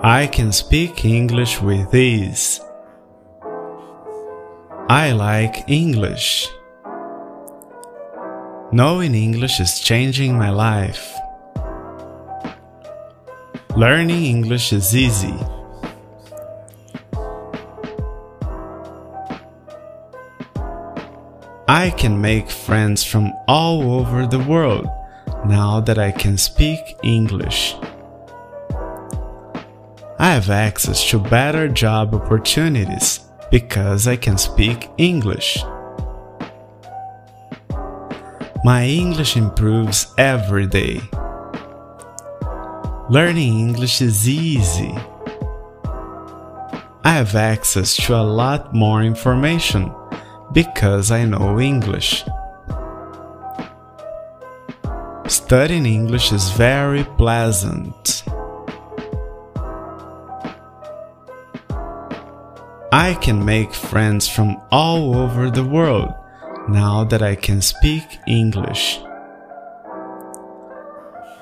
I can speak English with ease. I like English. Knowing English is changing my life. Learning English is easy. I can make friends from all over the world now that I can speak English. I have access to better job opportunities because I can speak English. My English improves every day. Learning English is easy. I have access to a lot more information because I know English. Studying English is very pleasant. I can make friends from all over the world now that I can speak English.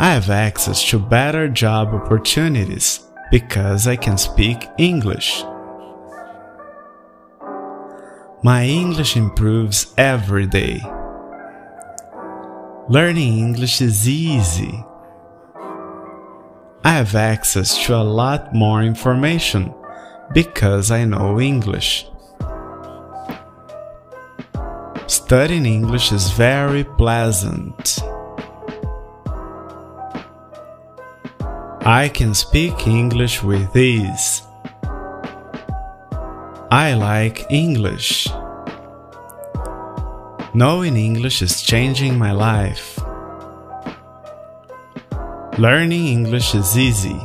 I have access to better job opportunities because I can speak English. My English improves every day. Learning English is easy. I have access to a lot more information because I know English. Studying English is very pleasant. I can speak English with ease. I like English. Knowing English is changing my life. Learning English is easy.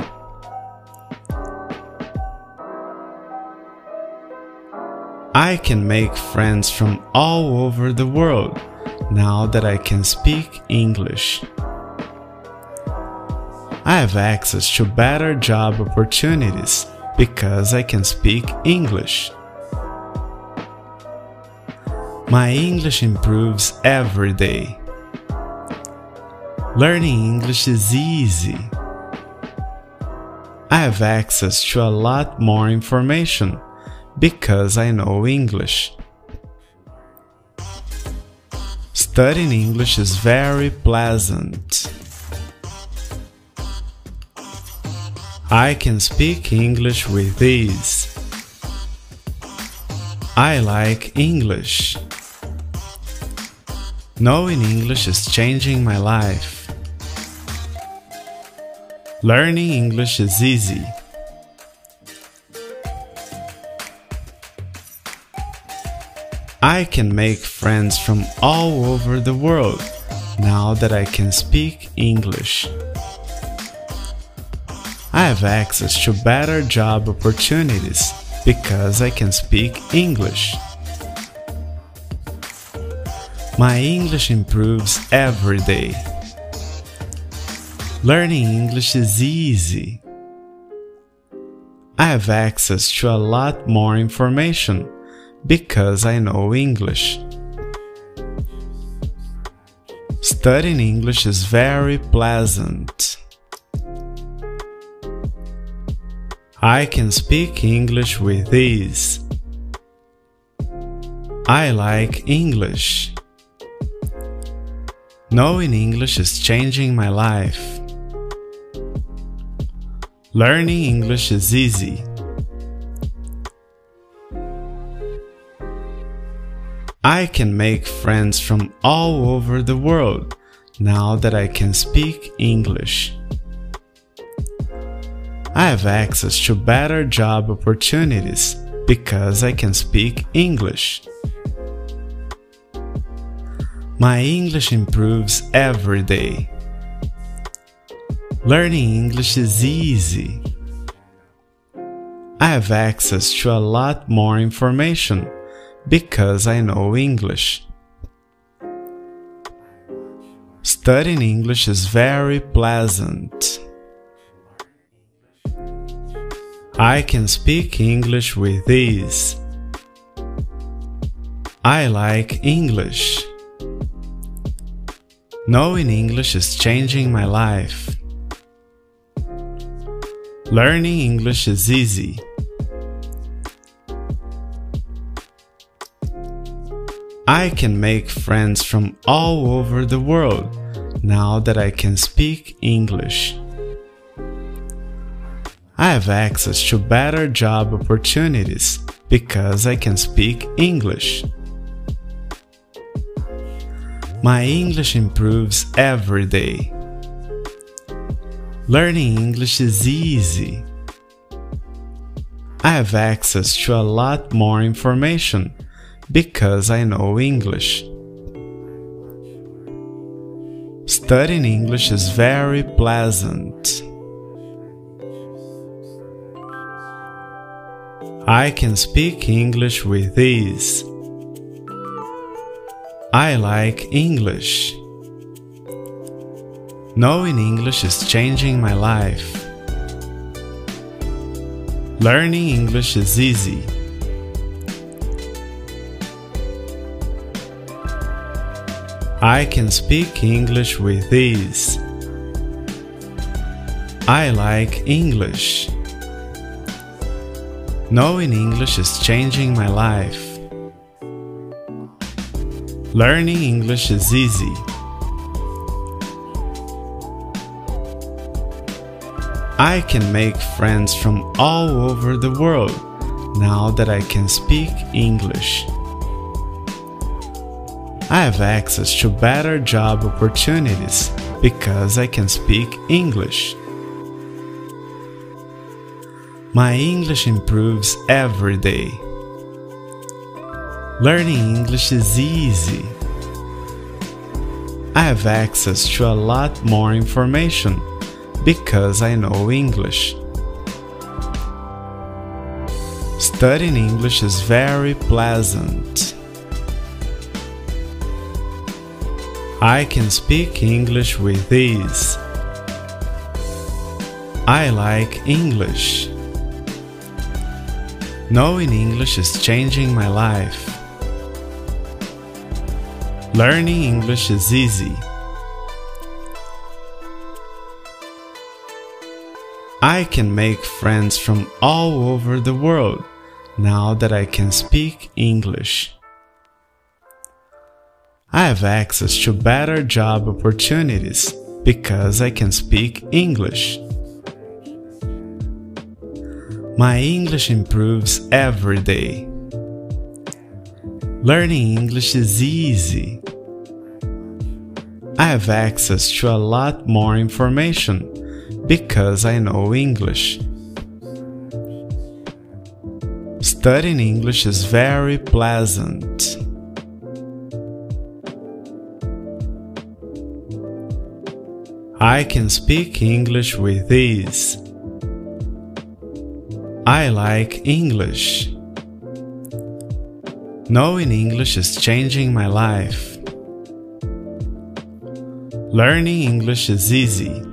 I can make friends from all over the world now that I can speak English. I have access to better job opportunities because I can speak English. My English improves every day. Learning English is easy. I have access to a lot more information because I know English. Studying English is very pleasant. I can speak English with ease. I like English. Knowing English is changing my life. Learning English is easy. I can make friends from all over the world now that I can speak English. I have access to better job opportunities because I can speak English. My English improves every day. Learning English is easy. I have access to a lot more information because I know English. Studying English is very pleasant. I can speak English with ease. I like English. Knowing English is changing my life. Learning English is easy. I can make friends from all over the world now that I can speak English. I have access to better job opportunities because I can speak English. My English improves every day. Learning English is easy. I have access to a lot more information because I know English. Studying English is very pleasant. I can speak English with ease. I like English. Knowing English is changing my life. Learning English is easy. I can make friends from all over the world now that I can speak English. I have access to better job opportunities because I can speak English. My English improves every day. Learning English is easy. I have access to a lot more information because I know English. Studying English is very pleasant. I can speak English with ease. I like English. Knowing English is changing my life. Learning English is easy. I can speak English with ease. I like English. Knowing English is changing my life. Learning English is easy. I can make friends from all over the world now that I can speak English. I have access to better job opportunities because I can speak English. My English improves every day. Learning English is easy. I have access to a lot more information because I know English. Studying English is very pleasant. I can speak English with ease. I like English. Knowing English is changing my life. Learning English is easy. I can make friends from all over the world now that I can speak English. I have access to better job opportunities because I can speak English. My English improves every day. Learning English is easy. I have access to a lot more information because I know English. Studying English is very pleasant. I can speak English with ease. I like English. Knowing English is changing my life. Learning English is easy.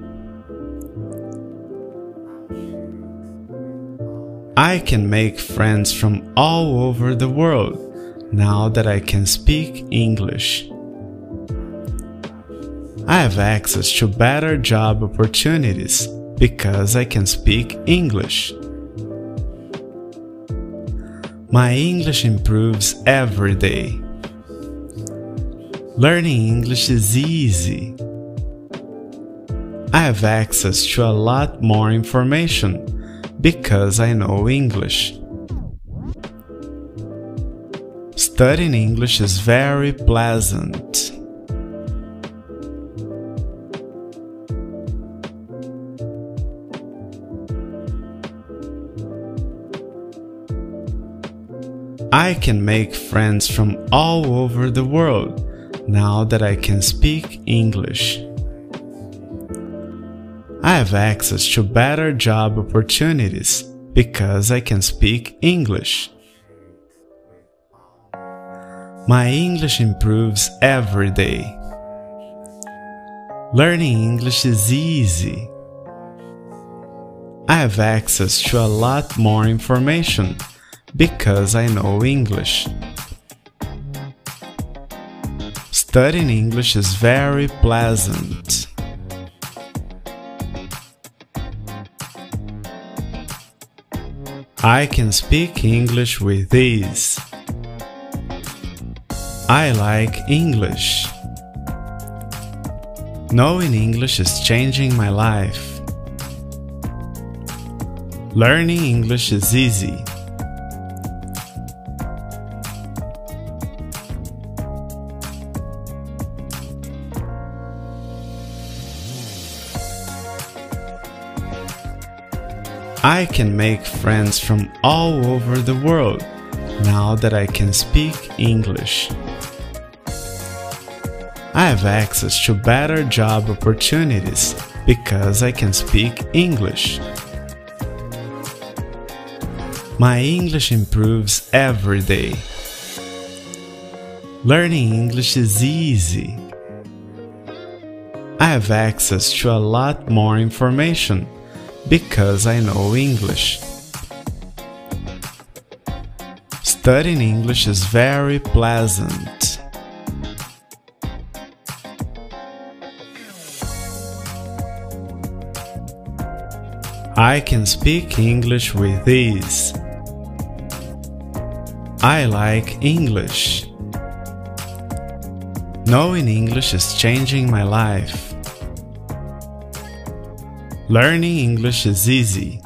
I can make friends from all over the world now that I can speak English. I have access to better job opportunities because I can speak English. My English improves every day. Learning English is easy. I have access to a lot more information because I know English. Studying English is very pleasant. I can make friends from all over the world now that I can speak English. I have access to better job opportunities because I can speak English. My English improves every day. Learning English is easy. I have access to a lot more information because I know English. Studying English is very pleasant. I can speak English with ease. I like English. Knowing English is changing my life. Learning English is easy. I can make friends from all over the world now that I can speak English. I have access to better job opportunities because I can speak English. My English improves every day. Learning English is easy. I have access to a lot more information because I know English. Studying English is very pleasant. I can speak English with ease. I like English. Knowing English is changing my life. Learning English is easy.